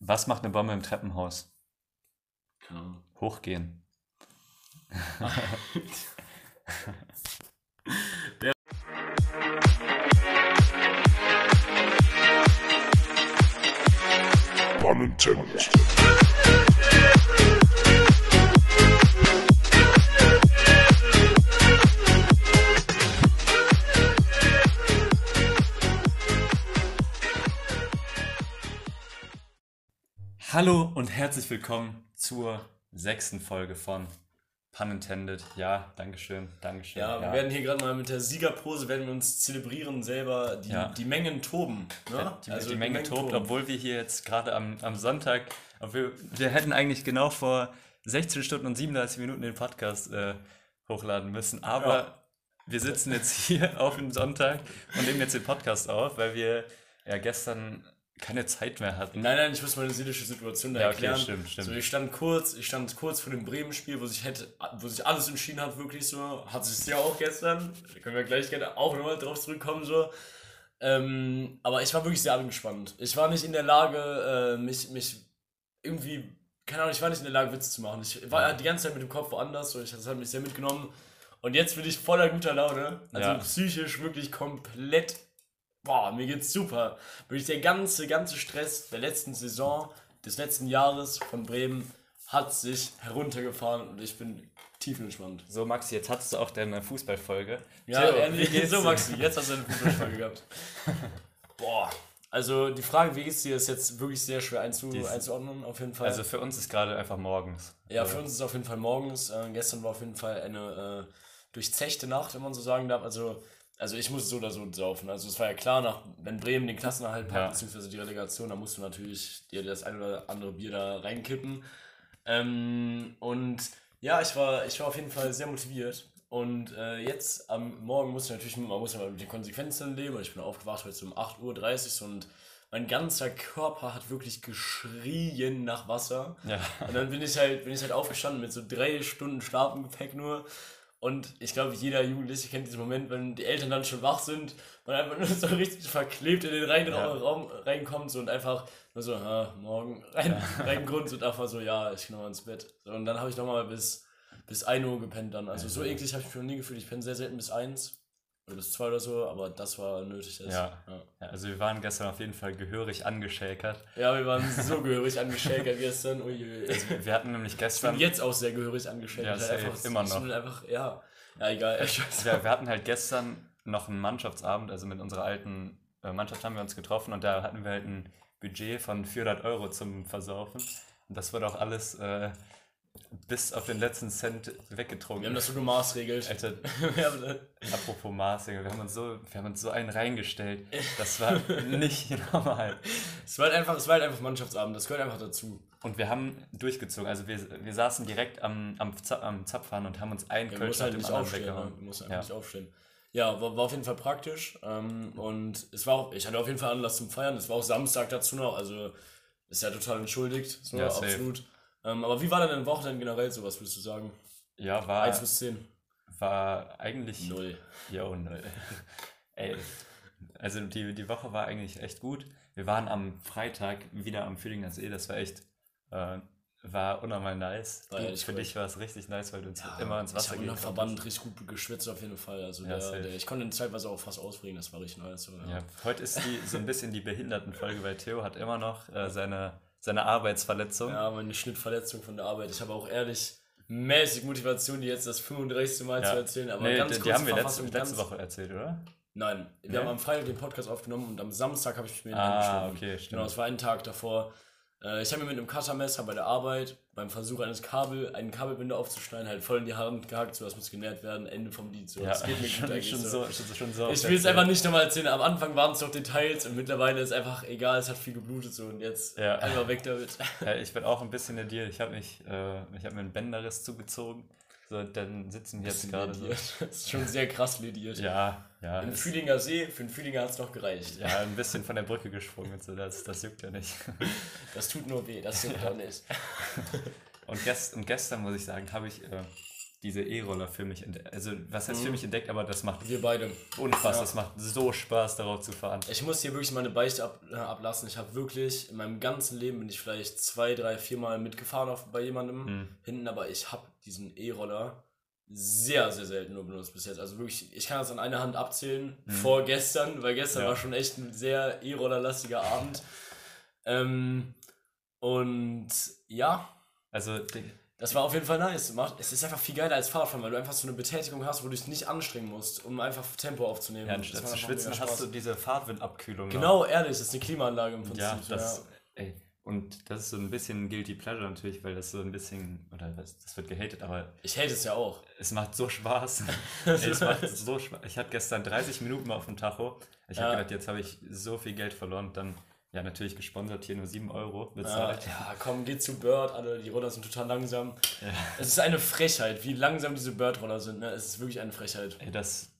Was macht eine Bombe im Treppenhaus? Keine Ahnung. Hochgehen. Pun Hallo und herzlich willkommen zur sechsten Folge von Pun Intended. Ja, Dankeschön, Dankeschön. Ja, wir werden hier gerade mal mit der Siegerpose, werden wir uns zelebrieren selber, die, Ja. die Mengen toben. Ne? die, die Menge tobt, obwohl wir hier jetzt gerade am, am Sonntag, obwohl wir hätten eigentlich genau vor 16 Stunden und 37 Minuten den Podcast äh, hochladen müssen, aber Ja. wir sitzen jetzt hier auf dem Sonntag und nehmen jetzt den Podcast auf, weil wir ja gestern keine Zeit mehr hatten. Nein, nein, ich muss meine seelische Situation da Ja, okay, erklären. stimmt, stimmt. So, ich stand kurz, ich stand kurz vor dem Bremen-Spiel, wo sich hätte, wo sich alles entschieden hat, wirklich so. Hat sich ja auch gestern. Da können wir gleich gerne auch nochmal drauf zurückkommen, so. Ähm, aber ich war wirklich sehr angespannt. Ich war nicht in der Lage, äh, mich, mich irgendwie, keine Ahnung, ich war nicht in der Lage, Witze zu machen. Ich war die ganze Zeit mit dem Kopf woanders, so ich, das hat mich sehr mitgenommen. Und jetzt bin ich voller guter Laune. Also Ja. psychisch wirklich komplett. Boah, mir geht's super. Wirklich der ganze, ganze Stress der letzten Saison, des letzten Jahres von Bremen hat sich heruntergefahren und ich bin tiefenentspannt. So, Maxi, jetzt hattest du auch deine Fußballfolge. Ja, Theo, geht's so? Maxi, jetzt hast du eine Fußballfolge gehabt. Boah, also die Frage, wie geht's dir, ist jetzt wirklich sehr schwer einzu Die ist- einzuordnen, auf jeden Fall. Also für uns ist gerade einfach morgens. ja, für uns ist es auf jeden Fall morgens. Äh, gestern war auf jeden Fall eine äh, durchzechte Nacht, wenn man so sagen darf. Also, also ich muss so oder so saufen. Also es war ja klar, nach, wenn Bremen den Klassenerhalt packt, Ja. beziehungsweise die Relegation, dann musst du natürlich dir das ein oder andere Bier da reinkippen. Ähm, und ja, ich war, ich war auf jeden Fall sehr motiviert. Und äh, jetzt am Morgen muss ich natürlich, man muss ja mal mit den Konsequenzen leben. Ich bin aufgewacht heute um 8.30 Uhr und mein ganzer Körper hat wirklich geschrien nach Wasser. Ja. Und dann bin ich halt, bin ich halt aufgestanden mit so drei Stunden Schlaf im Gepäck nur. Und ich glaube, jeder Jugendliche kennt diesen Moment, wenn die Eltern dann schon wach sind und einfach nur so richtig verklebt in den rein Ja. Raum reinkommt so und einfach nur so, ha, morgen rein, rein Grund und einfach so, ja, ich gehe nochmal ins Bett. So, und dann habe ich nochmal bis, bis 1 Uhr gepennt dann. Also so eklig habe ich mich noch nie gefühlt. Ich penne sehr selten bis 1 oder bis 2 oder so, aber das war nötig. jetzt. Ja. ja. Also wir waren gestern auf jeden Fall gehörig angeschäkert. Ja, wir waren so gehörig angeschäkert gestern. Uiuiui. Wir hatten nämlich Ich bin gestern, jetzt auch sehr gehörig angeschält. Ja, Halt safe, einfach, immer noch. Einfach, ja. ja, egal. Wir, wir hatten halt gestern noch einen Mannschaftsabend, also mit unserer alten äh, Mannschaft haben wir uns getroffen und da hatten wir halt ein Budget von 400 Euro zum Versaufen. Und das wurde auch alles äh, bis auf den letzten Cent weggetrunken. Wir haben das so gemaßregelt. Alter, apropos Maß, Digga, wir haben uns so, wir haben uns so einen reingestellt. Das war nicht normal. es war halt einfach, es war halt einfach Mannschaftsabend, das gehört einfach dazu. Und wir haben durchgezogen. Also wir, wir saßen direkt am, am, am Zapfhahn und haben uns einen Wir Kölsch halt dem nicht anderen aufstehen. Ne? weggehauen. Wir mussten einfach Ja. nicht aufstehen. Ja, war, war auf jeden Fall praktisch. Ähm, und es war auch, ich hatte auf jeden Fall Anlass zum Feiern. Es war auch Samstag dazu noch, also ist ja total entschuldigt. So, Ja, safe. Ähm, aber wie war denn deine Woche denn generell so, was würdest du sagen? Ja, war, 1 bis 10. war eigentlich. Null. Jo, null. Ey, also die, die Woche war eigentlich echt gut. Wir waren am Freitag wieder am Fühlinger See, das war echt, äh, war unnormal nice. War ehrlich für cool. dich war es richtig nice, weil du uns immer ins ich Wasser gehen unter Verband richtig gut geschwitzt auf jeden Fall. Also Ja, der, der, ich konnte ihn zeitweise auch fast ausbringen, das war richtig nice. So. Ja, heute ist die, so ein bisschen die Behindertenfolge, weil Theo hat immer noch äh, seine, seine Arbeitsverletzung. Ja, meine Schnittverletzung von der Arbeit. Ich habe auch ehrlich mäßig Motivation, die jetzt das 35. Mal Ja. zu erzählen. Aber nee, ganz die, kurz die haben wir letzte, Verfassung, letzte Woche erzählt, oder? Nein, wir Nee? haben am Freitag den Podcast aufgenommen und am Samstag habe ich mir den Ah, angeschaut. okay, stimmt. Genau, es war ein Tag davor. Äh, Ich habe mir mit einem Cuttermesser bei der Arbeit beim Versuch eines Kabel, einen Kabelbinder aufzuschneiden, halt voll in die Hand gehackt, so das muss genäht werden, Ende vom Lied. So. Ja, das geht mir gut schon, eigentlich. schon, so. so, schon, schon so. Ich will es einfach nicht nochmal erzählen. Am Anfang waren es noch Details und mittlerweile ist einfach egal, es hat viel geblutet so und jetzt Ja. einfach weg damit. Ja, ich bin auch ein bisschen in dir. Ich habe mich, äh, ich habe mir einen Bänderriss zugezogen. So, dann sitzen wir jetzt gerade so. Das ist schon sehr krass lediert. Ja, ja. Im Fühlinger See, für den Fühlinger hat es noch gereicht. Ja, ein bisschen von der Brücke gesprungen und so, das, das juckt ja nicht. Das tut nur weh, das tut auch nicht. Und, gest, und gestern, muss ich sagen, habe ich äh, diese E-Roller für mich entdeckt. Also, was heißt für mich entdeckt, aber das macht Wir beide. ohne Spaß, Ja. das macht so Spaß, darauf zu fahren. Ich muss hier wirklich meine Beichte ab, äh, ablassen. Ich habe wirklich in meinem ganzen Leben bin ich vielleicht zwei, drei, vier Mal mitgefahren auf, bei jemandem Hm. hinten, aber ich habe diesen E-Roller sehr, sehr selten nur benutzt bis jetzt. Also wirklich, ich kann das an einer Hand abzählen vor gestern, weil gestern. Ja. war schon echt ein sehr E-Roller-lastiger Abend. Ähm, und ja, Also, das war auf jeden Fall nice. Es ist einfach viel geiler als Fahrradfahren, weil du einfach so eine Betätigung hast, wo du dich nicht anstrengen musst, um einfach Tempo aufzunehmen. ja, Das anstatt zu schwitzen hast du diese Fahrtwindabkühlung. Genau, ehrlich, das ist eine Klimaanlage im Prinzip. Ja, das, ja. ey, und das ist so ein bisschen Guilty Pleasure natürlich, weil das so ein bisschen, oder das, das wird gehatet, aber Ich hate es ja auch. es macht so Spaß. ey, es macht so Spaß. Ich hatte gestern 30 Minuten mal auf dem Tacho. Ich Ja. habe gedacht, jetzt habe ich so viel Geld verloren. Dann, ja, natürlich gesponsert hier nur 7 Euro Ja, bezahlt. ja, komm, geh zu Bird, alle, die Roller sind total langsam. Es ist eine Frechheit, wie langsam diese Bird-Roller sind. Ne? Es ist wirklich eine Frechheit. Ey, das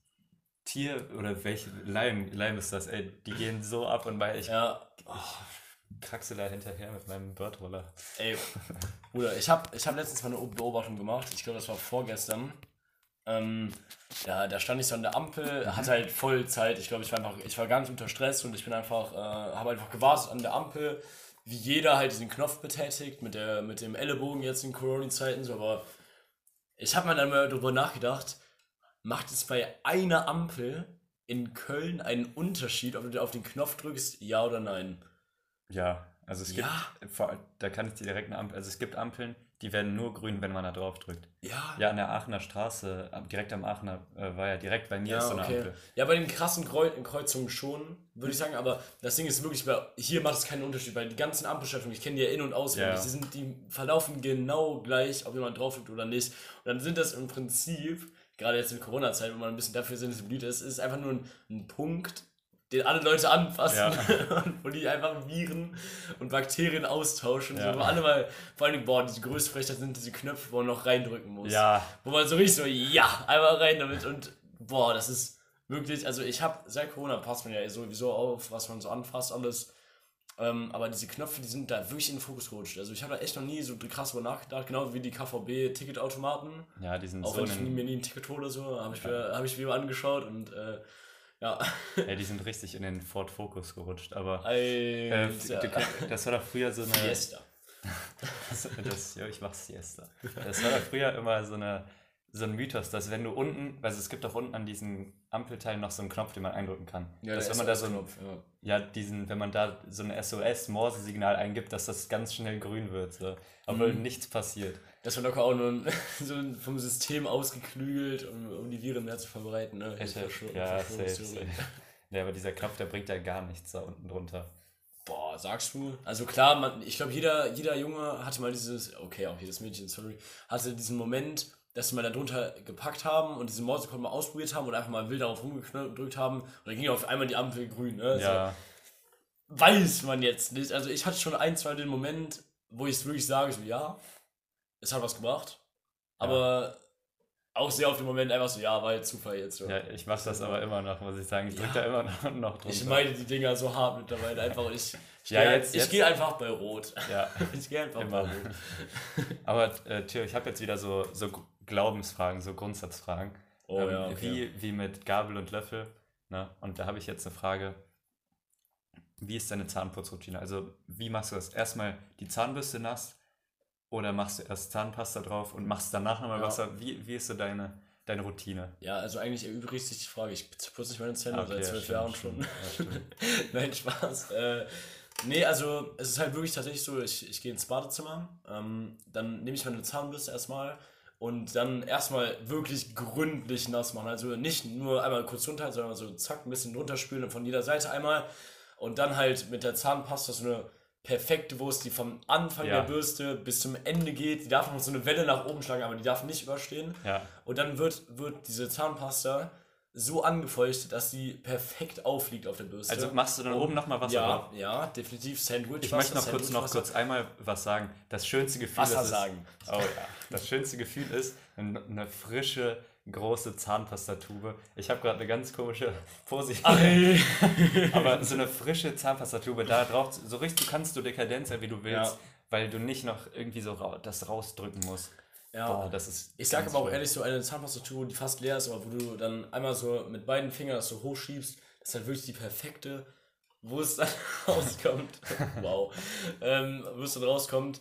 Tier oder welche Leim, Leim ist das, ey, die gehen so ab und weil ich Ja, kraxe da hinterher mit meinem Birdroller. ey, Bruder, ich habe ich hab letztens mal eine Beobachtung gemacht. Ich glaube, das war vorgestern. Ähm, ja, da stand ich so an der Ampel, hatte halt voll Zeit. Ich glaube, ich war einfach, ich war gar nicht unter Stress und ich bin einfach, äh, habe einfach gewartet an der Ampel, wie jeder halt diesen Knopf betätigt, mit, der, mit dem Ellenbogen jetzt in Corona-Zeiten, so, aber ich habe mir dann mal darüber nachgedacht, macht es bei einer Ampel in Köln einen Unterschied, ob du auf den Knopf drückst, ja oder nein? Ja, also es gibt, Ja. da kann ich dir direkt eine Ampel, also es gibt Ampeln, die werden nur grün, wenn man da drauf drückt. Ja, Ja, an der Aachener Straße, direkt am Aachener, äh, war ja direkt bei mir Ja, ist so eine okay. Ampel. Ja, bei den krassen Kreu Kreuzungen schon, würde ich sagen, aber das Ding ist wirklich, bei, hier macht es keinen Unterschied, weil die ganzen Ampelschaltungen, ich kenne die ja in- und auswendig, Ja. die, sind, die verlaufen genau gleich, ob jemand drauf drückt oder nicht. Und dann sind das im Prinzip, gerade jetzt in Corona-Zeit, wo man ein bisschen dafür sensibilisiert ist, ist einfach nur ein, ein Punkt, den alle Leute anfassen Ja. und wo die einfach Viren und Bakterien austauschen. Ja. So, wo alle mal, vor allem, boah, diese größte Frechheit sind diese Knöpfe, wo man noch reindrücken muss. Ja, Wo man so richtig so, ja, einmal rein damit und boah, das ist wirklich, also ich habe seit Corona passt man ja sowieso auf, was man so anfasst, alles. Ähm, aber diese Knöpfe, die sind da wirklich in den Fokus gerutscht. Also ich habe da echt noch nie so krass drüber nachgedacht, genau wie die KVB-Ticketautomaten. ja, die sind Auch so wenn ich mir nie ein Ticket hole, so, habe ich, mir- hab ich mir mal angeschaut und äh, ja. ja, die sind richtig in den Ford Focus gerutscht, aber äh, das war doch früher so eine, Fiesta. Das, das, ja, ich mach Siesta. Das war doch früher immer so, eine, so ein Mythos, dass wenn du unten, also es gibt auch unten an diesen Ampelteilen noch so einen Knopf, den man eindrücken kann. dass wenn man da so ein, SOS-Knopf, ja. ja, diesen, wenn man da so ein SOS-Morse-Signal eingibt, dass das ganz schnell grün wird, so. obwohl Mhm. nichts passiert. Das war locker auch nur so ein- vom System ausgeklügelt, um, um die Viren mehr zu verbreiten. Ne? Verschwör- ja, safe, safe. Ja, aber dieser Knopf, der bringt ja gar nichts da unten drunter. Boah, sagst du? Also klar, man, ich glaube, jeder, jeder Junge hatte mal dieses, okay, auch jedes Mädchen, sorry, hatte diesen Moment, dass sie mal da drunter gepackt haben und diesen Morsecode mal ausprobiert haben und einfach mal wild darauf rumgedrückt haben und dann ging auf einmal die Ampel grün. Ne? Ja, So, weiß man jetzt nicht. Also ich hatte schon ein, zwei den Moment, wo ich es wirklich sage, so ja, es hat was gebracht, aber auch sehr auf den Moment einfach so, ja, war jetzt Zufall jetzt. So. ja, ich mache das aber immer noch, muss ich sagen. Ich drück Ja. da immer noch, noch drunter. Ich meine die Dinger so hart mittlerweile einfach. Ich, ich Ja, gehe jetzt- ich jetzt- geh einfach bei Rot. ja. Ich gehe einfach Immer. bei Rot. Aber äh, Theo, ich habe jetzt wieder so, so Glaubensfragen, so Grundsatzfragen. Oh Ähm, ja, okay. wie, wie mit Gabel und Löffel. Ne? Und da habe ich jetzt eine Frage. Wie ist deine Zahnputzroutine? Also, wie machst du das? Erstmal die Zahnbürste nass oder machst du erst Zahnpasta drauf und machst danach nochmal Ja. Wasser? Wie, wie ist so deine, deine Routine? Ja, also eigentlich erübrigt sich die Frage. Ich putze nicht meine Zähne okay, seit ja, zwölf stimmt, Jahren stimmt. schon. Ja, stimmt. Nein, Spaß. Äh, nee, also es ist halt wirklich tatsächlich so, ich, ich gehe ins Badezimmer, ähm, dann nehme ich meine Zahnbürste erstmal und dann erstmal wirklich gründlich nass machen. Also nicht nur einmal kurz runter, sondern so zack, ein bisschen runterspülen und von jeder Seite einmal und dann halt mit der Zahnpasta so eine perfekte Wurst, die vom Anfang Ja. der Bürste bis zum Ende geht. Die darf noch so eine Welle nach oben schlagen, aber die darf nicht überstehen. Ja, Und dann wird, wird diese Zahnpasta so angefeuchtet, dass sie perfekt aufliegt auf der Bürste. also machst du dann oben nochmal Wasser ja, drauf? ja, definitiv Sandwich. Ich möchte noch kurz, noch kurz einmal was sagen. Das schönste Gefühl Wasser ist sagen. Oh ja. Das schönste Gefühl ist wenn eine frische, große Zahnpastatube. Ich habe gerade eine ganz komische hier. Aber so eine frische Zahnpastatube, da drauf, so richtig kannst du dekadent sein, wie du willst, Ja. weil du nicht noch irgendwie so rau das rausdrücken musst. Ja. Boah, das ist. Ich sag ganz aber auch ehrlich, so eine Zahnpastatur, die fast leer ist, aber wo du dann einmal so mit beiden Fingern das so hochschiebst, ist halt wirklich die perfekte, wo es dann rauskommt. wow. Ähm, wo es dann rauskommt,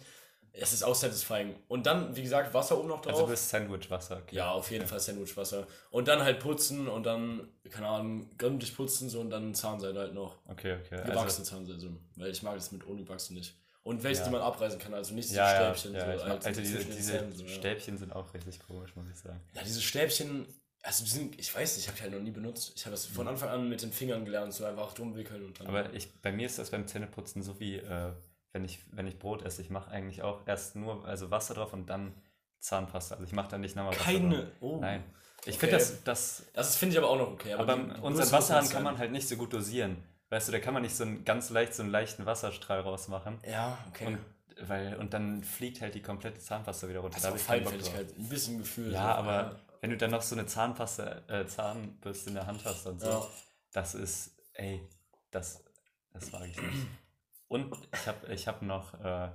es ist auch satisfying. Und dann, wie gesagt, Wasser oben noch drauf. Also bis Sandwich-Wasser. Okay. ja, auf jeden Fall Sandwichwasser. Und dann halt putzen und dann, keine Ahnung, gründlich putzen so und dann Zahnseide halt noch. Okay, okay. Gewachsene Zahnseide, so. weil ich mag das mit ungewachsen nicht. Und welche, Ja. die man abreißen kann, also nicht diese ja, Stäbchen. ja, so, ich mag, halt also diese, diese Zähnen, so. Stäbchen sind auch richtig komisch, muss ich sagen. Ja, diese Stäbchen, also die sind, ich weiß nicht, ich habe die halt noch nie benutzt. Ich habe das von Anfang an mit den Fingern gelernt, so einfach drum wickeln und dann. Mhm. Aber ich, bei mir ist das beim Zähneputzen so wie, äh, wenn, ich, wenn ich Brot esse. Ich mache eigentlich auch erst nur also Wasser drauf und dann Zahnpasta. Also ich mache dann nicht nochmal Wasser Keine. drauf. Oh. Nein. Ich Okay. finde das, das Das finde ich aber auch noch okay. aber die- die unseren Wasserhahn kann man halt nicht so gut dosieren. Weißt du, da kann man nicht so einen, ganz leicht so einen leichten Wasserstrahl rausmachen. Ja, okay. Und, weil, und dann fliegt halt die komplette Zahnpasta wieder runter. das Da ist hab auch ich keinen Bock drauf. Feinfühligkeit, ein bisschen Gefühl. Ja, aber wenn du dann noch so eine Zahnpasta, äh, Zahnbürste in der Hand hast und so, Ja. das ist, ey, das, das mag ich nicht. Und ich habe ich hab noch, äh,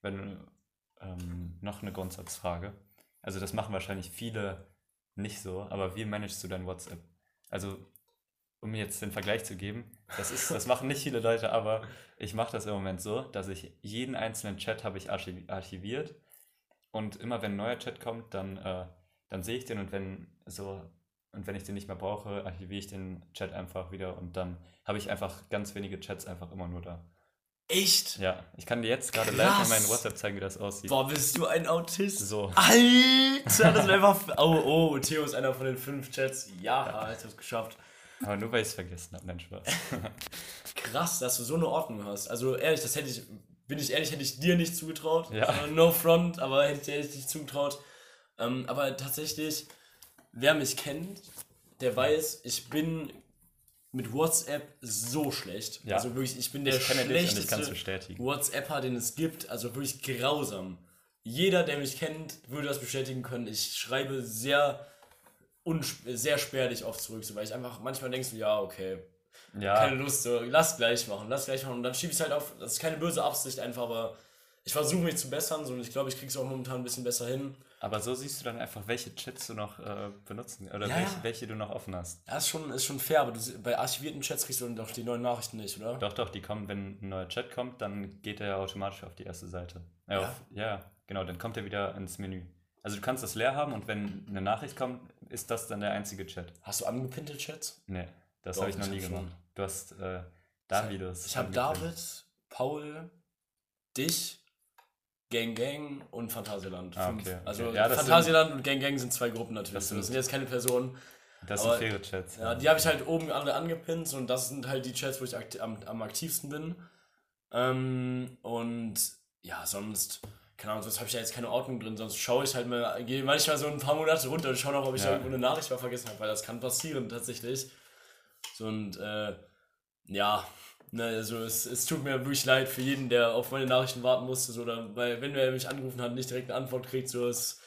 wenn, ähm, noch eine Grundsatzfrage. Also das machen wahrscheinlich viele nicht so, aber wie managst du dein WhatsApp? Also, um jetzt den Vergleich zu geben, das, ist, das machen nicht viele Leute, aber ich mache das im Moment so, dass ich jeden einzelnen Chat habe ich archiv archiviert und immer wenn ein neuer Chat kommt, dann, äh, dann sehe ich den und wenn so und wenn ich den nicht mehr brauche, archiviere ich den Chat einfach wieder und dann habe ich einfach ganz wenige Chats einfach immer nur da. Echt? Ja, ich kann dir jetzt gerade live in meinen WhatsApp zeigen, wie das aussieht. Boah, bist du ein Autist? So. Alter, das ist einfach. Oh, oh, Theo ist einer von den fünf Chats. Ja, ich hab's geschafft. Aber nur weil ich es vergessen habe, nein, Spaß. Krass, dass du so eine Ordnung hast. Also ehrlich, das hätte ich, bin ich ehrlich, hätte ich dir nicht zugetraut. Ja. No front, aber hätte ich dir nicht zugetraut. Ähm, aber tatsächlich, wer mich kennt, der weiß, ich bin mit WhatsApp so schlecht. Ja. Also wirklich, ich bin der Ich schlechteste. WhatsApper, den es gibt. Also wirklich grausam. Jeder, der mich kennt, würde das bestätigen können. Ich schreibe sehr, sehr spärlich oft zurück, so, weil ich einfach manchmal denkst du, ja, okay, Ja, keine Lust, so, lass gleich machen, lass gleich machen. Und dann schiebe ich es halt auf, das ist keine böse Absicht einfach, aber ich versuche mich zu bessern, so, und ich glaube, ich kriege es auch momentan ein bisschen besser hin. Aber so siehst du dann einfach, welche Chats du noch äh, benutzen oder Ja, welche, welche du noch offen hast. Ja, ist schon, ist schon fair, aber du, bei archivierten Chats kriegst du dann doch die neuen Nachrichten nicht, oder? Doch, doch, die kommen, wenn ein neuer Chat kommt, dann geht er automatisch auf die erste Seite. Ja, Ja? Auf, ja, genau, dann kommt er wieder ins Menü. Also du kannst das leer haben und wenn eine Nachricht kommt, ist das dann der einzige Chat. Hast du angepinnte Chats? Nee, das habe ich noch nie gemacht. schon. Du hast äh, Davidos. Ich habe. David, Paul, dich, Gang Gang und Phantasialand. Ah, okay, okay. Also Ja, Phantasialand und Gang Gang sind zwei Gruppen natürlich. Das Das sind- sind, jetzt keine Personen. Das sind faire Chats. Ja, die habe ich halt oben alle angepinnt und das sind halt die Chats, wo ich akti am, am aktivsten bin. Ähm, und ja, sonst, keine Ahnung, sonst habe ich da jetzt keine Ordnung drin, sonst schaue ich halt mal, gehe manchmal so ein paar Monate runter und schaue noch, ob ich Ja. irgendwo eine Nachricht mal vergessen habe, weil das kann passieren tatsächlich. So und äh, ja, ne, also es, es tut mir wirklich leid für jeden, der auf meine Nachrichten warten musste, so, oder, weil wenn wer mich angerufen hat, nicht direkt eine Antwort kriegt, so ist.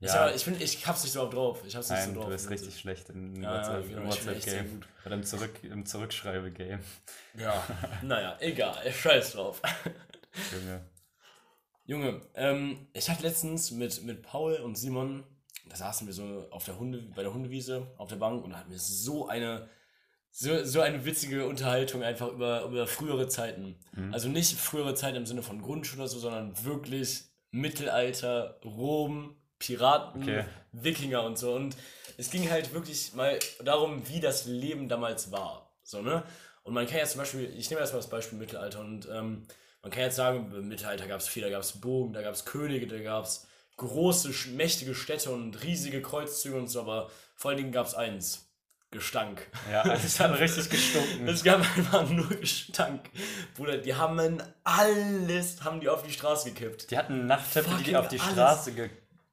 Ich, Ja. ich, bin, ich hab's nicht so drauf. Ich hab's nicht Nein, so drauf. du bist richtig schlecht im Ja, ja, WhatsApp- ich sehr WhatsApp-Game. gut. Oder im, Zurück, im Zurückschreibe-Game. Ja, naja, egal, scheiß drauf. Junge. Junge, ähm, ich hatte letztens mit, mit Paul und Simon, da saßen wir so auf der Hunde, bei der Hundewiese auf der Bank und da hatten wir so eine, so, so eine witzige Unterhaltung einfach über, über frühere Zeiten. Also nicht frühere Zeiten im Sinne von Grundschule oder so, sondern wirklich Mittelalter, Rom, Piraten, Okay. Wikinger und so. Und es ging halt wirklich mal darum, wie das Leben damals war. So, ne? Und man kann ja zum Beispiel, ich nehme erstmal das Beispiel Mittelalter und ähm, man kann jetzt sagen, im Mittelalter gab es viel, da gab es Bogen, da gab es Könige, da gab es große, mächtige Städte und riesige Kreuzzüge und so, aber vor allen Dingen gab es eins. Gestank. Ja, es hat richtig gestunken. Es gab einfach nur Gestank. Bruder, die haben alles, haben die auf die Straße gekippt. Die hatten Nachttöpfe, die die auf die alles. Straße ge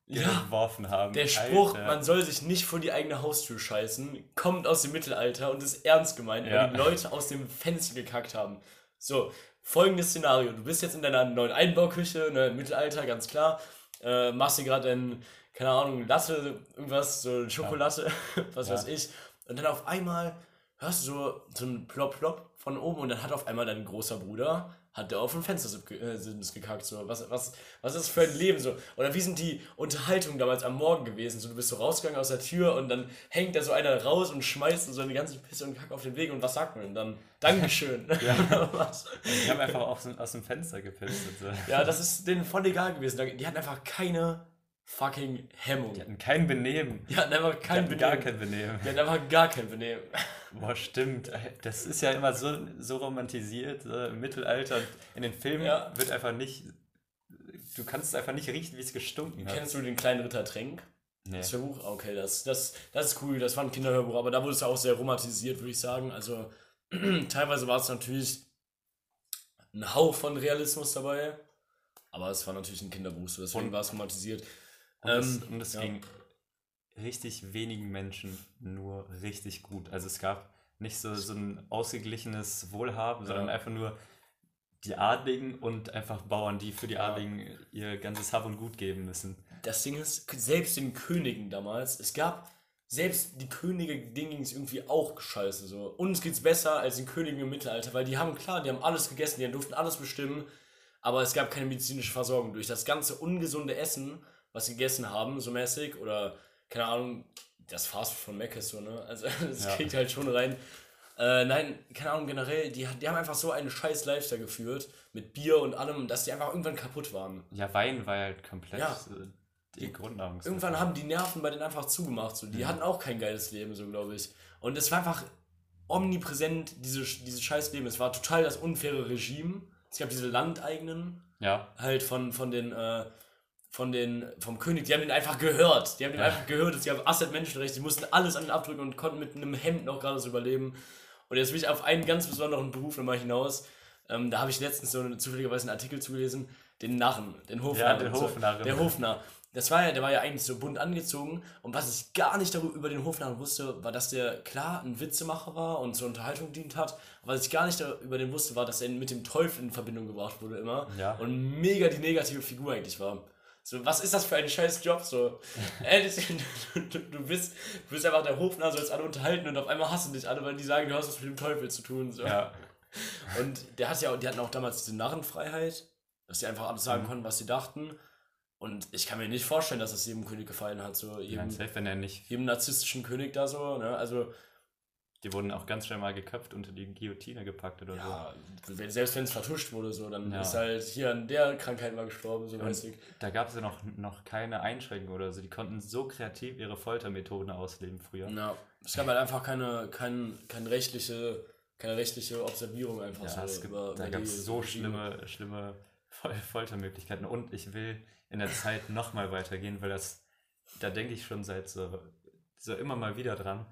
Ja. geworfen haben. Der Spruch, Alter. man soll sich nicht vor die eigene Haustür scheißen, kommt aus dem Mittelalter und ist ernst gemeint, Ja. weil die Leute aus dem Fenster gekackt haben. So, folgendes Szenario. Du bist jetzt in deiner neuen Einbauküche, ne, im Mittelalter, ganz klar. Äh, machst dir gerade ein, keine Ahnung, Latte, irgendwas, so Schokolade, was Ja. weiß ich. Und dann auf einmal hörst du so, so ein Plop-Plop von oben und dann hat auf einmal dein großer Bruder hat der auf ein Fenster äh, gekackt. So. Was, was, was ist das für ein Leben so? Oder wie sind die Unterhaltungen damals am Morgen gewesen? So, du bist so rausgegangen aus der Tür und dann hängt da so einer raus und schmeißt so eine ganze Pisse und Kack auf den Weg und was sagt man dann? Dankeschön. ja. was? Die haben einfach aus, aus dem Fenster gepisst. So. Ja, das ist denen voll egal gewesen. Die hatten einfach keine fucking Hemmung. Die hatten kein Benehmen. Die hatten einfach kein die hatten Benehmen. Gar kein Benehmen. Die hatten einfach gar kein Benehmen. Boah, stimmt. Das ist ja immer so, so romantisiert so im Mittelalter. In den Filmen ja. wird einfach nicht. Du kannst es einfach nicht riechen, wie es gestunken hat. Kennst du den kleinen Ritter Tränk? Nee. Das Hörbuch? Okay, das, das, das ist cool. Das war ein Kinderhörbuch, aber da wurde es auch sehr romantisiert, würde ich sagen. Also, teilweise war es natürlich ein Hauch von Realismus dabei. Aber es war natürlich ein Kinderbuch, deswegen war es romantisiert. Und es, ähm, ja. ging richtig wenigen Menschen nur richtig gut. Also es gab nicht so, so ein ausgeglichenes Wohlhaben, sondern ja. einfach nur die Adligen und einfach Bauern, die für die Adligen ihr ganzes Hab und Gut geben müssen. Das Ding ist, selbst den Königen damals, es gab, selbst die Könige, denen ging es irgendwie auch scheiße. So. Uns geht es besser als den Königen im Mittelalter, weil die haben, klar, die haben alles gegessen, die durften alles bestimmen, aber es gab keine medizinische Versorgung. Durch das ganze ungesunde Essen was sie gegessen haben, so mäßig. Oder, keine Ahnung, das Fast von Mac ist so, ne? Also, das ja. kriegt halt schon rein. Äh, nein, keine Ahnung, generell, die, die haben einfach so einen scheiß Lifestyle geführt, mit Bier und allem, dass die einfach irgendwann kaputt waren. Ja, Wein war halt komplett ja. die, die Grundnahrung. Irgendwann haben die Nerven bei denen einfach zugemacht, so. Die mhm. hatten auch kein geiles Leben, so glaube ich. Und es war einfach omnipräsent, diese, dieses scheiß Leben. Es war total das unfaire Regime. Es gab diese Landeigenen, ja. halt von, von den, äh, von den, vom König, die haben ihn einfach gehört. Die haben ihn ja. einfach gehört, sie haben Asset Menschenrechte, die mussten alles an ihn abdrücken und konnten mit einem Hemd noch gerade so überleben. Und jetzt will ich auf einen ganz besonderen Beruf nochmal hinaus. Ähm, da habe ich letztens so eine, zufälligerweise einen Artikel zugelesen, den Narren, den Hofnarren. Ja, den Hofnarren. So, der Hofnarr. Das war ja, der war ja eigentlich so bunt angezogen. Und was ich gar nicht darüber, über den Hofnarren wusste, war, dass der klar ein Witzemacher war und zur Unterhaltung dient hat. Aber was ich gar nicht über den wusste, war, dass er mit dem Teufel in Verbindung gebracht wurde immer. Ja. Und mega die negative Figur eigentlich war. So, was ist das für ein scheiß Job? So, ehrlich, du, du, bist, du bist einfach der Hofnarr, sollst alle unterhalten und auf einmal hassen dich alle, weil die sagen, du hast was mit dem Teufel zu tun. So. Ja. Und der hat ja, die hatten auch damals diese Narrenfreiheit, dass sie einfach alles sagen mhm. konnten, was sie dachten. Und ich kann mir nicht vorstellen, dass es jedem König gefallen hat. So jedem, ja, safe, wenn er nicht. Jedem narzisstischen König da so, ne? Also die wurden auch ganz schnell mal geköpft unter die Guillotine gepackt oder ja, so. Selbst wenn es vertuscht wurde, so, dann ja. ist halt hier an der Krankheit mal gestorben, so mäßig. Da gab es ja noch, noch keine Einschränkungen oder so. Die konnten so kreativ ihre Foltermethoden ausleben früher. Ja, es gab halt einfach keine, kein, keine rechtliche, keine rechtliche Observierung einfach ja, so. Gibt, über, da gab es so schlimme, schlimme Foltermöglichkeiten. Und ich will in der Zeit nochmal weitergehen, weil das, da denke ich schon seit so, so immer mal wieder dran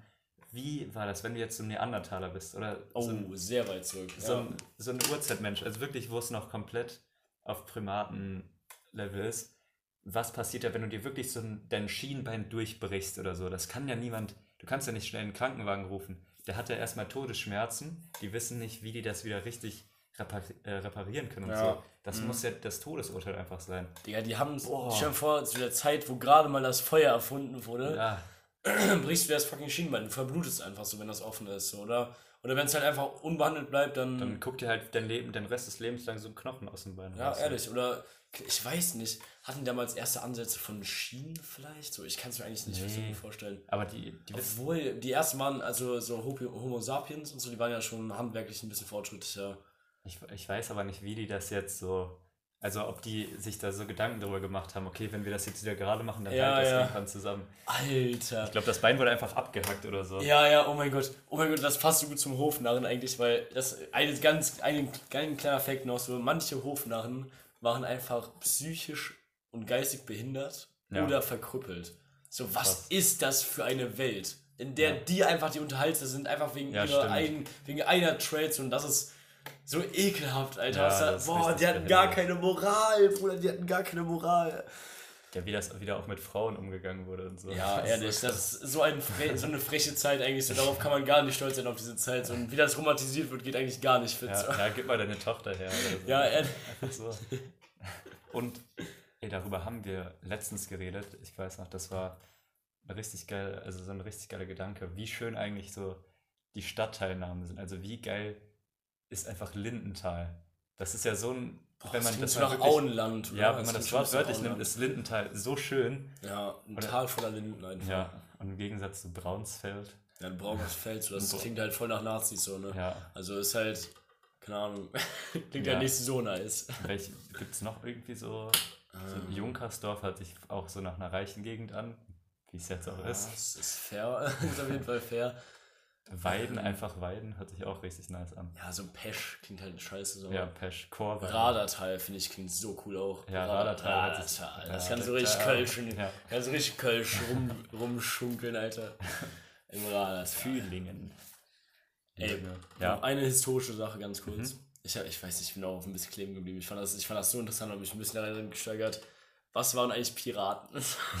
wie war das, wenn du jetzt so ein Neandertaler bist? Oder oh, so ein, sehr weit zurück. So, ja. ein, so ein Urzeitmensch, also wirklich, wo es noch komplett auf Primaten-Level ist. Was passiert ja, wenn du dir wirklich so ein, dein Schienbein durchbrichst oder so? Das kann ja niemand, du kannst ja nicht schnell einen Krankenwagen rufen. Der hat ja erstmal Todesschmerzen, die wissen nicht, wie die das wieder richtig äh, reparieren können und ja. so. Das mhm. muss ja das Todesurteil einfach sein. Digga, die haben es schon vor zu der Zeit, wo gerade mal das Feuer erfunden wurde. Ja brichst du das fucking Schienbein. Du verblutest einfach so, wenn das offen ist. So, oder oder wenn es halt einfach unbehandelt bleibt, dann. Dann guck dir halt dein Leben, den Rest des Lebens lang so ein Knochen aus dem Bein. Ja, raus. ehrlich. Oder ich weiß nicht, hatten damals erste Ansätze von Schienen vielleicht? So, ich kann es mir eigentlich nicht nee. vorstellen. Aber die, die Obwohl, die ersten waren, also so Homo sapiens und so, die waren ja schon handwerklich ein bisschen fortschrittlicher. Ich, ich weiß aber nicht, wie die das jetzt so also ob die sich da so Gedanken darüber gemacht haben, okay, wenn wir das jetzt wieder gerade machen, dann ja, halt das ja. irgendwann zusammen. Alter. Ich glaube, das Bein wurde einfach abgehackt oder so. Ja, ja, oh mein Gott. Oh mein Gott, das passt so gut zum Hofnarren eigentlich, weil das eine ganz, ein, ein kleiner Fakt noch so, manche Hofnarren waren einfach psychisch und geistig behindert ja. oder verkrüppelt. So, was Krass. ist das für eine Welt, in der die einfach die Unterhalter sind, einfach wegen, ihrer ein, wegen einer Trades und das ist so ekelhaft, Alter. Ja, da, boah, die hatten gar keine Moral, Bruder, die hatten gar keine Moral. Ja, wie das wieder auch mit Frauen umgegangen wurde und so. Ja, ehrlich, das ist so, ein so eine freche Zeit eigentlich. So, darauf kann man gar nicht stolz sein auf diese Zeit. So, und wie das romantisiert wird, geht eigentlich gar nicht fit. Ja, so. ja gib mal deine Tochter her. So. Ja, ehrlich. So. Und ey, darüber haben wir letztens geredet. Ich weiß noch, das war richtig geil, also so ein richtig geiler Gedanke, wie schön eigentlich so die Stadtteilnamen sind. Also wie geil ist einfach Lindenthal. Das ist ja so ein, wenn man das mal nach wirklich, Auenland. ja, oder? wenn man das Wort wörtlich nimmt, ist Lindenthal so schön. Ja, ein Tal voller Linden einfach. Ja, und im Gegensatz zu Braunsfeld. Ja, ein braunes Feld, so, das klingt halt voll nach Nazis so, ne? Ja. Also ist halt, keine Ahnung, klingt Ja. halt nicht so nice. Welche gibt es noch irgendwie so? Ähm. so Junkersdorf hört sich auch so nach einer reichen Gegend an, wie es jetzt auch ist. Das ist fair, ist auf jeden Fall fair. Weiden, einfach Weiden, hört sich auch richtig nice an. Ja, so Pesch klingt halt scheiße so. Ja, Pesch, Chor. Radertal finde ich klingt so cool auch. Ja, Ra- Radertal hört sich- Radertal, Das ja, kann so richtig. Kölsch, Ja. kann so richtig Kölsch rum, rumschunkeln, Alter. Im Radertal. Fühlingen. Ey, Ja. eine historische Sache ganz kurz. Ich, hab, ich weiß nicht, ich bin auch auf ein bisschen kleben geblieben. Ich fand das, ich fand das so interessant, habe mich ein bisschen darin gesteigert. Was waren eigentlich Piraten?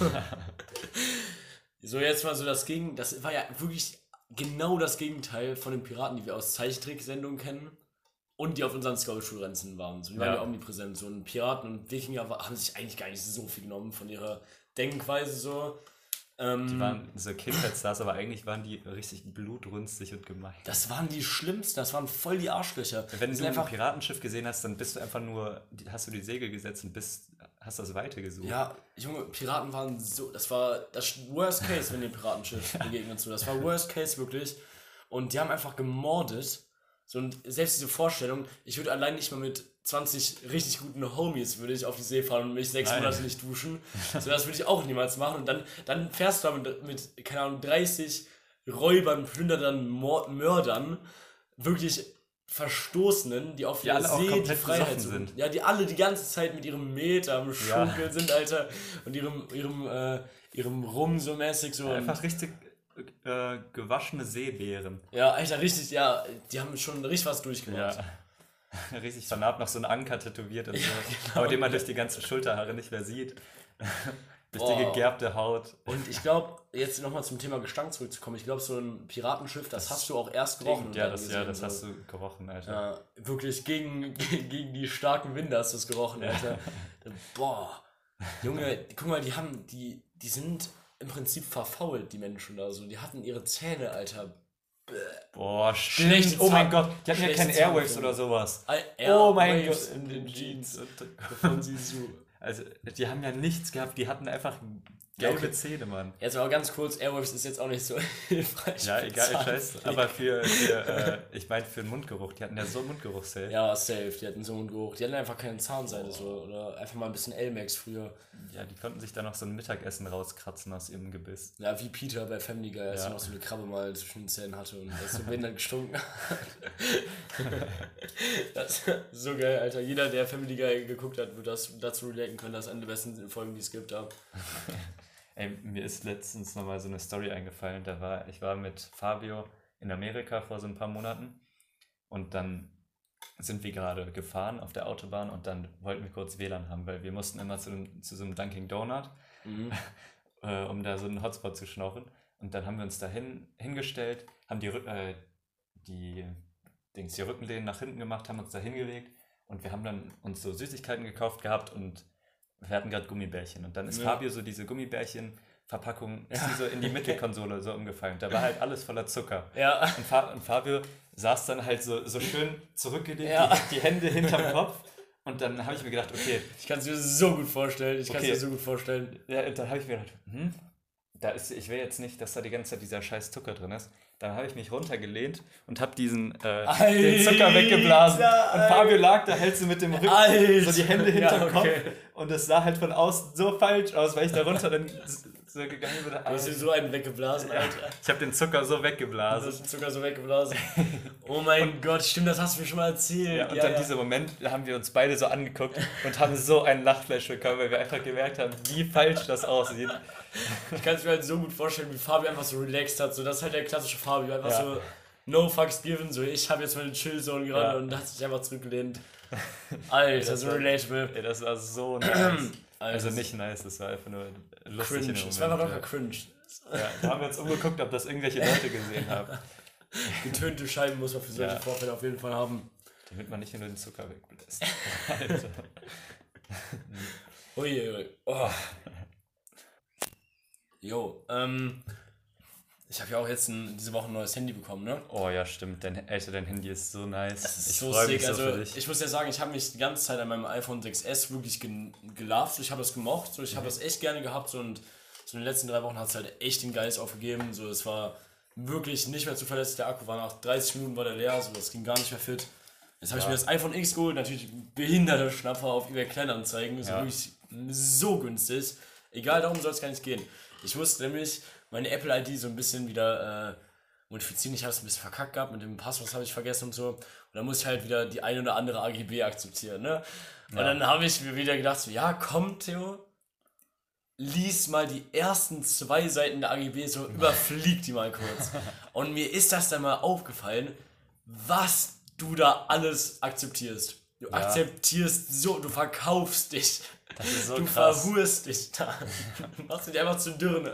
so, jetzt mal so das Gegen, das war ja wirklich genau das Gegenteil von den Piraten, die wir aus Zeichentricksendungen kennen und die auf unseren Scout-Schulrenzen waren. So, die waren Ja. ja omnipräsent. So, und Piraten und Wikinger haben sich eigentlich gar nicht so viel genommen von ihrer Denkweise so. Ähm, Die waren so Kindheitsstars, aber eigentlich waren die richtig blutrünstig und gemein. das waren die schlimmsten, das waren voll die Arschlöcher. Wenn du sind ein Piratenschiff gesehen hast, dann bist du einfach nur, hast du die Segel gesetzt und bist, hast das Weite gesucht. Ja, Junge, Piraten waren so, das war das Worst Case, wenn die Piratenschiff begegnet so. Das war Worst Case wirklich. Und die haben einfach gemordet. So, und selbst diese Vorstellung, ich würde allein nicht mal mit 20 richtig guten Homies würde ich auf die See fahren und mich sechs Nein. Monate nicht duschen. So, das würde ich auch niemals machen. Und dann, dann fährst du da mit, mit, keine Ahnung, 30 Räubern, Plünderern, Mördern, wirklich Verstoßenen, die auf Die der See die Freiheit suchen. sind. Ja, die alle die ganze Zeit mit ihrem Meter am Ja. Schunkeln sind, Alter. Und ihrem, ihrem, äh, ihrem Rum so mäßig so. Einfach richtig äh, gewaschene Seebären. Ja, Alter, richtig, ja, die haben schon richtig was durchgemacht. Ja. Richtig vernarbt noch so ein Anker tätowiert und so. genau. Aber den man durch die ganzen Schulterhaare nicht mehr sieht. die Boah. gegerbte Haut. Und ich glaube, jetzt nochmal zum Thema Gestank zurückzukommen, ich glaube, so ein Piratenschiff, das hast du auch erst gerochen. Ja, das, ja, das hast du gerochen, Alter. Ja, wirklich gegen, gegen die starken Winde hast du es gerochen, Alter. Boah. Junge, guck mal, die haben, die, die sind im Prinzip verfault, die Menschen da so. Die hatten ihre Zähne, Alter. Boah, stimmt. Schlechte Oh mein Gott, die hatten ja keine Airwaves oder sowas. Al- Oh mein Gott, in den Jeans. Und- Von Sisu. Also, die haben ja nichts gehabt, die hatten einfach gelbe okay. Zähne, Mann. Jetzt aber ganz kurz, Airwaves ist jetzt auch nicht so hilfreich. Ja, egal, Zahnpflege. scheiß. Aber für, für äh, ich meine, für den Mundgeruch, die hatten ja so Mundgeruchssafe. Ja, safe, die hatten so einen Geruch. Die hatten einfach keine Zahnseide so. Oder einfach mal ein bisschen L-Max früher. Ja, die konnten sich da noch so ein Mittagessen rauskratzen aus ihrem Gebiss. Ja, wie Peter bei Family Guy, als Ja. er noch so eine Krabbe mal zwischen den Zähnen hatte und das so behindert gestunken hat. das so geil, Alter. Jeder, der Family Guy geguckt hat, wird das dazu relaten können. Das ist eine der besten Folgen, die es gibt. Ja. Ey, mir ist letztens nochmal so eine Story eingefallen. Da war, ich war mit Fabio in Amerika vor so ein paar Monaten und dann sind wir gerade gefahren auf der Autobahn und dann wollten wir kurz WLAN haben, weil wir mussten immer zu, dem, zu so einem Dunkin' Donut, Mhm. äh, um da so einen Hotspot zu schnorren. Und dann haben wir uns da hin, hingestellt, haben die, äh, die, Dings, die Rückenlehnen nach hinten gemacht, haben uns da hingelegt und wir haben dann uns so Süßigkeiten gekauft gehabt und wir hatten gerade Gummibärchen. Und dann ist Ja. Fabio so diese Gummibärchen-Verpackung, ist die so in die Mittelkonsole so umgefallen. Da war halt alles voller Zucker. Ja. Und, Fa und Fabio saß dann halt so, so schön zurückgelegt, Ja. die, die Hände hinterm Kopf. Und dann habe ich mir gedacht, okay, Ich kann es mir so gut vorstellen. Ich kann es Okay. mir so gut vorstellen. ja, und dann habe ich mir gedacht, hm, da ist, ich will jetzt nicht, dass da die ganze Zeit dieser scheiß Zucker drin ist. Dann habe ich mich runtergelehnt und habe diesen äh, den Zucker Alter, weggeblasen. Und Fabio lag da halt so mit dem Rücken, Alter. so die Hände hinterm Ja, okay. Kopf. Und es sah halt von außen so falsch aus, weil ich da runter dann so gegangen bin. Du hast dir so einen weggeblasen, Alter. Ich habe den Zucker so Du weggeblasen. hast den Zucker so weggeblasen. Oh mein Gott, stimmt, das hast du mir schon mal erzählt. Ja, und dann dieser Moment, da haben wir uns beide so angeguckt und haben so einen Lachflash bekommen, weil wir einfach gemerkt haben, wie falsch das aussieht. Ich kann es mir halt so gut vorstellen, wie Fabio einfach so relaxed hat. So, das ist halt der klassische Fabio. Einfach Ja. so, no fucks given. So, ich habe jetzt meine Chill-Zone gerade Ja. und hat sich einfach zurückgelehnt. Alter, das so relatable. Ey, das war so nice. Also nicht nice, das war einfach nur lustig cringe. Es war einfach Moment. locker cringe. Ja. Da haben wir uns umgeguckt, ob das irgendwelche Leute gesehen haben. Getönte Scheiben muss man für solche Ja. Vorfälle auf jeden Fall haben. Damit man nicht nur den Zucker wegbläst. Alter. Ui, ui. Oh. Jo, ähm. Ich habe ja auch jetzt ein, diese Woche ein neues Handy bekommen, ne? Oh ja, stimmt. Dein, Alter, dein Handy ist so nice. Das ist ich so sick. mich so also, ich muss ja sagen, ich habe mich die ganze Zeit an meinem iPhone 6S wirklich gelarvt. So, ich habe das gemocht. So, ich Mhm. habe das echt gerne gehabt. So, und so in den letzten drei Wochen hat es halt echt den Geist aufgegeben. So, es war wirklich nicht mehr zuverlässig. Der Akku war nach 30 Minuten war der leer. So, das ging gar nicht mehr fit. Jetzt habe ich Ja. mir das iPhone X geholt. Natürlich ein behinderter Schnapper auf eBay Kleinanzeigen. Ist Ja. wirklich so günstig. Egal, darum soll es gar nicht gehen. Ich musste nämlich meine Apple-ID so ein bisschen wieder äh, modifizieren. Ich habe es ein bisschen verkackt gehabt, mit dem Passwort habe ich vergessen und so. Und dann muss ich halt wieder die ein oder andere AGB akzeptieren, ne? Und dann habe ich mir wieder gedacht, so, ja, komm, Theo, lies mal die ersten zwei Seiten der AGB, so überflieg die mal kurz. Und mir ist das dann mal aufgefallen, was du da alles akzeptierst. Du akzeptierst so, du verkaufst dich. Das ist so du krass. verhurst dich da. Du machst dich einfach zu Dirne.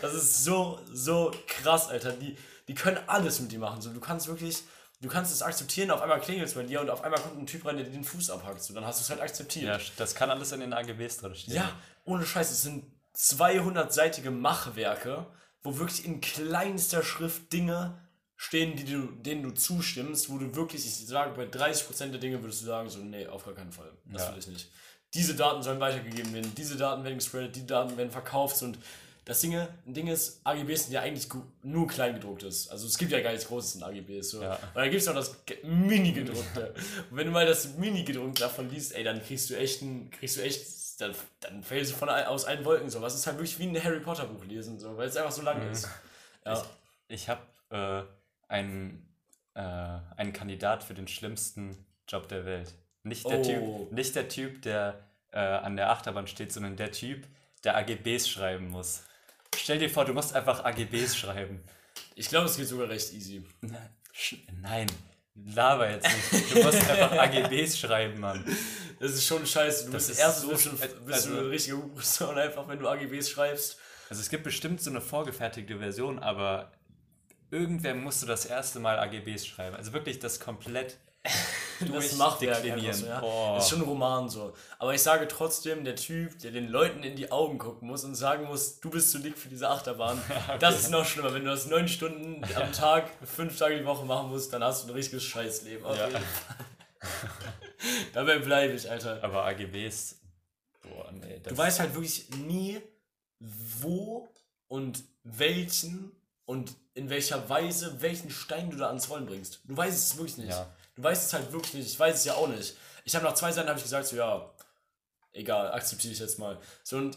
Das ist so, so krass, Alter. Die, die können alles mit dir machen. So, du kannst wirklich, du kannst es akzeptieren, auf einmal klingelt es bei dir und auf einmal kommt ein Typ rein, der dir den Fuß abhackt. So, dann hast du es halt akzeptiert. Ja, das kann alles in den AGBs drin stehen. Ja, ohne Scheiß, es sind 200-seitige Machwerke, wo wirklich in kleinster Schrift Dinge stehen, die du, denen du zustimmst, wo du wirklich, ich sage, bei 30% der Dinge würdest du sagen, so, nee, auf gar keinen Fall. Das Ja. will ich nicht. Diese Daten sollen weitergegeben werden, diese Daten werden gespreadet, die Daten werden verkauft und das Ding, ein Ding ist, AGBs sind ja eigentlich nur Kleingedrucktes. Also es gibt ja gar nichts Großes in AGBs. So. Ja. Und dann gibt es noch das Ge- Mini-gedruckte. Und wenn du mal das Mini-gedruckte davon liest, ey, dann kriegst du echt ein, kriegst du echt, dann, dann fällst du von aus allen Wolken so. Was ist halt wirklich wie ein Harry Potter Buch lesen, so, weil es einfach so lang Mhm. ist. Ja. Ich habe äh, einen, äh, einen Kandidat für den schlimmsten Job der Welt. Nicht der, Oh. typ, nicht der Typ, der äh, an der Achterbahn steht, sondern der Typ, der AGBs schreiben muss. Stell dir vor, du musst einfach AGBs schreiben. Ich glaube, es geht sogar recht easy. Nein, laber jetzt nicht. Du musst einfach AGBs schreiben, Mann. Das ist schon scheiße. Du Das bist ist erstens so bist du, sch- bist du also- eine richtige Person, einfach wenn du AGBs schreibst. Also es gibt bestimmt so eine vorgefertigte Version, aber irgendwer musste das erste Mal AGBs schreiben. Also wirklich das komplett Das Machwerk so, ja. Boah. Ist schon ein Roman so. Aber ich sage trotzdem, der Typ, der den Leuten in die Augen gucken muss und sagen muss, du bist zu dick für diese Achterbahn, das ist noch schlimmer. Wenn du das neun Stunden am Tag, fünf Tage die Woche machen musst, dann hast du ein richtiges Scheißleben. Auf Ja. Dabei bleibe ich, Alter. Aber AGBs, boah, nee. Das Du weißt halt wirklich nie, wo und welchen und in welcher Weise welchen Stein du da ans Rollen bringst. Du weißt es wirklich nicht. Ja. Du weißt es halt wirklich nicht. Ich weiß es ja auch nicht. Ich habe nach zwei Seiten habe ich gesagt, so ja, egal, akzeptiere ich jetzt mal. So und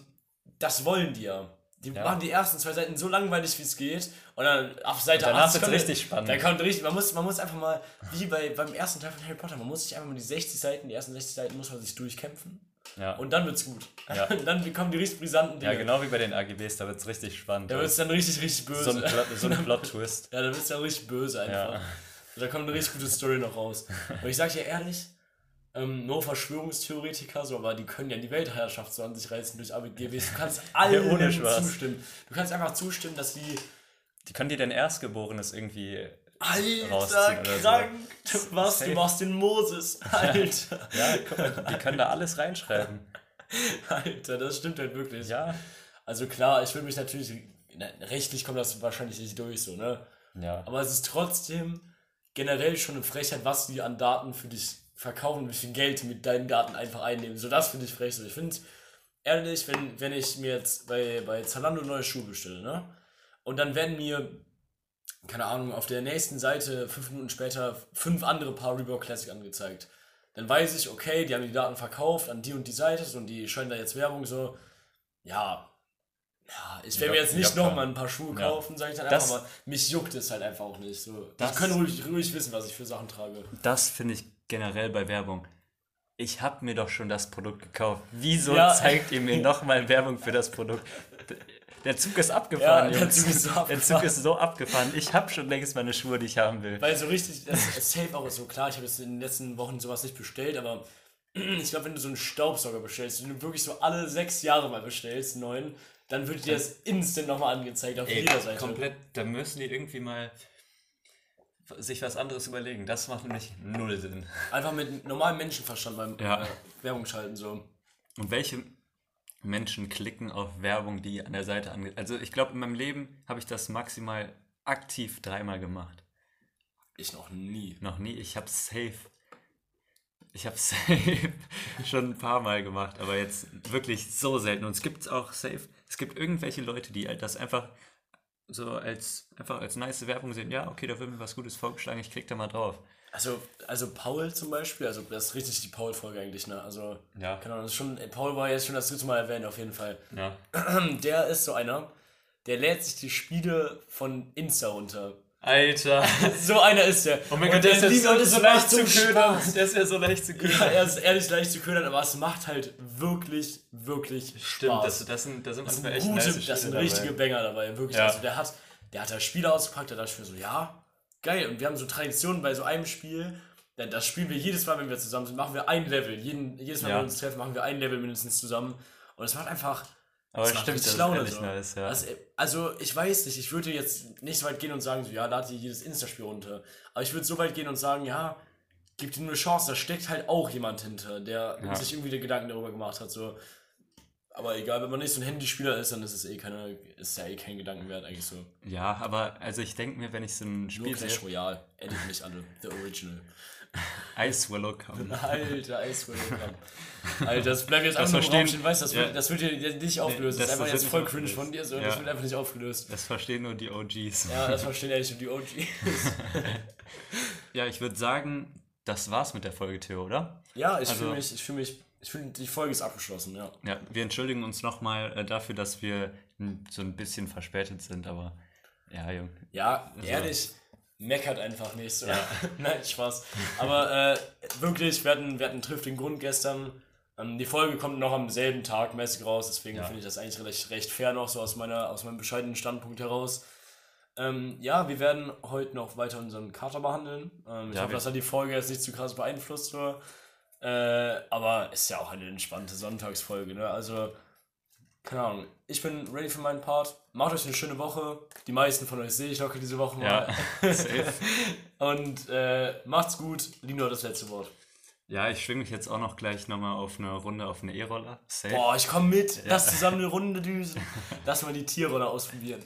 das wollen die ja. Die Ja. machen die ersten zwei Seiten so langweilig wie es geht und dann auf Seite 80 wird's kommt- richtig spannend. Dann kommt richtig, man muss, man muss einfach mal, wie bei, beim ersten Teil von Harry Potter, man muss sich einfach mal die 60 Seiten, die ersten 60 Seiten muss man sich durchkämpfen ja. und dann wird's gut. Ja. dann kommen die richtig brisanten Dinge. ja, genau wie bei den AGBs, da wird es richtig spannend. Da wird es dann richtig, richtig böse. so ein, Plot, so ein Plot-Twist. ja, da wird es dann richtig böse einfach. Ja. Da kommt eine richtig gute Story noch raus. Und ich sag dir ehrlich, ähm, nur Verschwörungstheoretiker, so, aber die können ja die Weltherrschaft so an sich reißen durch ABGBs. Du kannst allem ohne Spaß. zustimmen. Du kannst einfach zustimmen, dass die Die können dir dein Erstgeborenes irgendwie. Alter, so. krank. Was? Du Safe. machst den Moses. Alter. Ja, guck mal, die können da alles reinschreiben. Alter, das stimmt halt wirklich. Ja. Also klar, ich will mich natürlich, na, rechtlich kommt das wahrscheinlich nicht durch, so, ne? Ja. Aber es ist trotzdem generell schon eine Frechheit, was die an Daten für dich verkaufen, wie viel Geld mit deinen Daten einfach einnehmen. So, das finde ich frech. So, ich finde, ehrlich, wenn, wenn ich mir jetzt bei, bei Zalando neue Schuhe bestelle, ne? Und dann werden mir, keine Ahnung, auf der nächsten Seite fünf Minuten später fünf andere Paar Reebok Classic angezeigt. Dann weiß ich, okay, die haben die Daten verkauft an die und die Seite so, und die scheinen da jetzt Werbung so. Ja. Ja, ich werde mir jetzt nicht nochmal ein paar Schuhe Ja. kaufen, sage ich dann Das- einfach mal. Mich juckt es halt einfach auch nicht. So. Das- Die können ruhig, ruhig wissen, was ich für Sachen trage. Das finde ich generell bei Werbung. Ich habe mir doch schon das Produkt gekauft. Wieso Ja. zeigt ihr mir nochmal Werbung für das Produkt? Der Zug ist abgefahren, Ja, der. Zug ist so Der Zug abgefahren. ist so abgefahren. Ich habe schon längst meine Schuhe, die ich haben will. Weil so richtig, das ist safe auch so klar, ich habe jetzt in den letzten Wochen sowas nicht bestellt, aber ich glaube, wenn du so einen Staubsauger bestellst, den du wirklich so alle sechs Jahre mal bestellst, neuen, dann wird dir das instant nochmal angezeigt auf jeder Seite. komplett, da müssen die irgendwie mal sich was anderes überlegen. Das macht nämlich null Sinn. Einfach mit normalem Menschenverstand beim Ja. äh, Werbung schalten so. Und welche, Menschen klicken auf Werbung, die an der Seite ange... Also ich glaube, in meinem Leben habe ich das maximal aktiv dreimal gemacht. Ich noch nie. Noch nie. Ich habe safe. Ich habe safe schon ein paar Mal gemacht, aber jetzt wirklich so selten. Und es gibt auch safe. Es gibt irgendwelche Leute, die das einfach so als einfach als nice Werbung sehen. Ja, okay, da wird mir was Gutes vorgeschlagen. Ich klick da mal drauf. Also, also Paul zum Beispiel, also das ist richtig die Paul-Folge eigentlich, ne? Also, Ja. keine Ahnung, schon, Paul war jetzt schon das dritte Mal erwähnt, auf jeden Fall. Ja. Der ist so einer, der lädt sich die Spiele von Insta runter. Alter. So einer ist der. Oh mein Gott, der ist ja so, leicht zu ködern. Spaß. Der ist ja so leicht zu ködern. Ja, er ist ehrlich leicht zu ködern, aber es macht halt wirklich, wirklich Stimmt, Spaß. das, das sind, das sind Das sind, echt gute, nice das sind Spiele richtige dabei. Banger dabei, wirklich. Ja. Also der hat, der hat da Spiele ausgepackt, da dachte ich mir so, ja, geil. Und wir haben so Traditionen bei so einem Spiel, denn das spielen wir jedes Mal, wenn wir zusammen sind, machen wir ein Level. Jeden, jedes Mal, Ja. wenn wir uns treffen, machen wir ein Level mindestens zusammen. Und es macht einfach. Aber macht stimmt, das ist Laune ehrlich so. nice, ja. Also, also, ich weiß nicht, ich würde jetzt nicht so weit gehen und sagen, so, ja, lad dir jedes Insta-Spiel runter. Aber ich würde so weit gehen und sagen, ja, gib dir nur eine Chance, da steckt halt auch jemand hinter, der Ja. sich irgendwie Gedanken darüber gemacht hat. So. Aber egal, wenn man nicht so ein Handyspieler ist, dann ist es eh keine, ist ja eh kein Gedanken wert, eigentlich so. Ja, aber also ich denke mir, wenn ich so ein Nur Spiel Clash sehe, Royale, edit mich alle, the original. Ice Willow Come. Alter, Ice Welcome. Alter, das bleibt jetzt Das einfach nur stehen, weißt du, das, wird, ja. das wird dir nicht aufgelöst. Nee, das, ist das- einfach das jetzt wird voll cringe von dir, so, Ja. das wird einfach nicht aufgelöst. Das verstehen nur die OGs. Ja, das verstehen ehrlich nur die OGs. Ja, ich würde sagen, das war's mit der Folge, Theo, oder? Ja, ich Also- fühle mich, ich fühle mich, ich fühle, die Folge ist abgeschlossen, ja. Ja, wir entschuldigen uns nochmal äh, dafür, dass wir so ein bisschen verspätet sind, aber ja, Junge. Ja, ehrlich, meckert einfach nicht so. Nein, Spaß. Aber äh, wirklich, wir hatten, wir hatten einen triftigen Grund gestern. Ähm, die Folge kommt noch am selben Tag mäßig raus, deswegen Ja. finde ich das eigentlich recht, recht fair noch, so aus, meiner, aus meinem bescheidenen Standpunkt heraus. Ähm, ja, wir werden heute noch weiter unseren Kater behandeln. Ähm, ich Ja, hoffe, wir- das hat die Folge jetzt nicht zu krass beeinflusst. So. Äh, aber ist ja auch eine entspannte Sonntagsfolge, ne? Also, keine Ahnung. Ich bin ready für meinen Part. Macht euch eine schöne Woche. Die meisten von euch sehe ich locker diese Woche mal. Ja, safe. Und äh, macht's gut. Lino hat das letzte Wort. Ja, ich schwinge mich jetzt auch noch gleich nochmal auf eine Runde auf eine E-Roller. Boah, ich komm mit. Lass zusammen eine Runde düsen. Lass mal die Tierroller ausprobieren.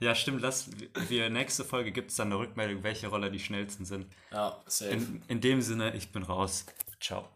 Ja, stimmt. Lass, wir, nächste Folge gibt es dann eine Rückmeldung, welche Roller die schnellsten sind. Ja, safe. In, in dem Sinne, ich bin raus. Ciao.